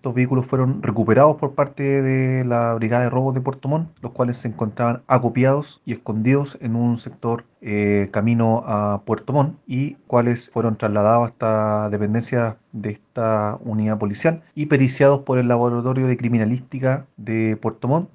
estos vehículos fueron recuperados por parte de la Brigada de Robos de Puerto Montt, los cuales se encontraban acopiados y escondidos en un sector eh, camino a Puerto Montt y cuales fueron trasladados hasta dependencia de esta unidad policial y periciados por el Laboratorio de Criminalística de Puerto Montt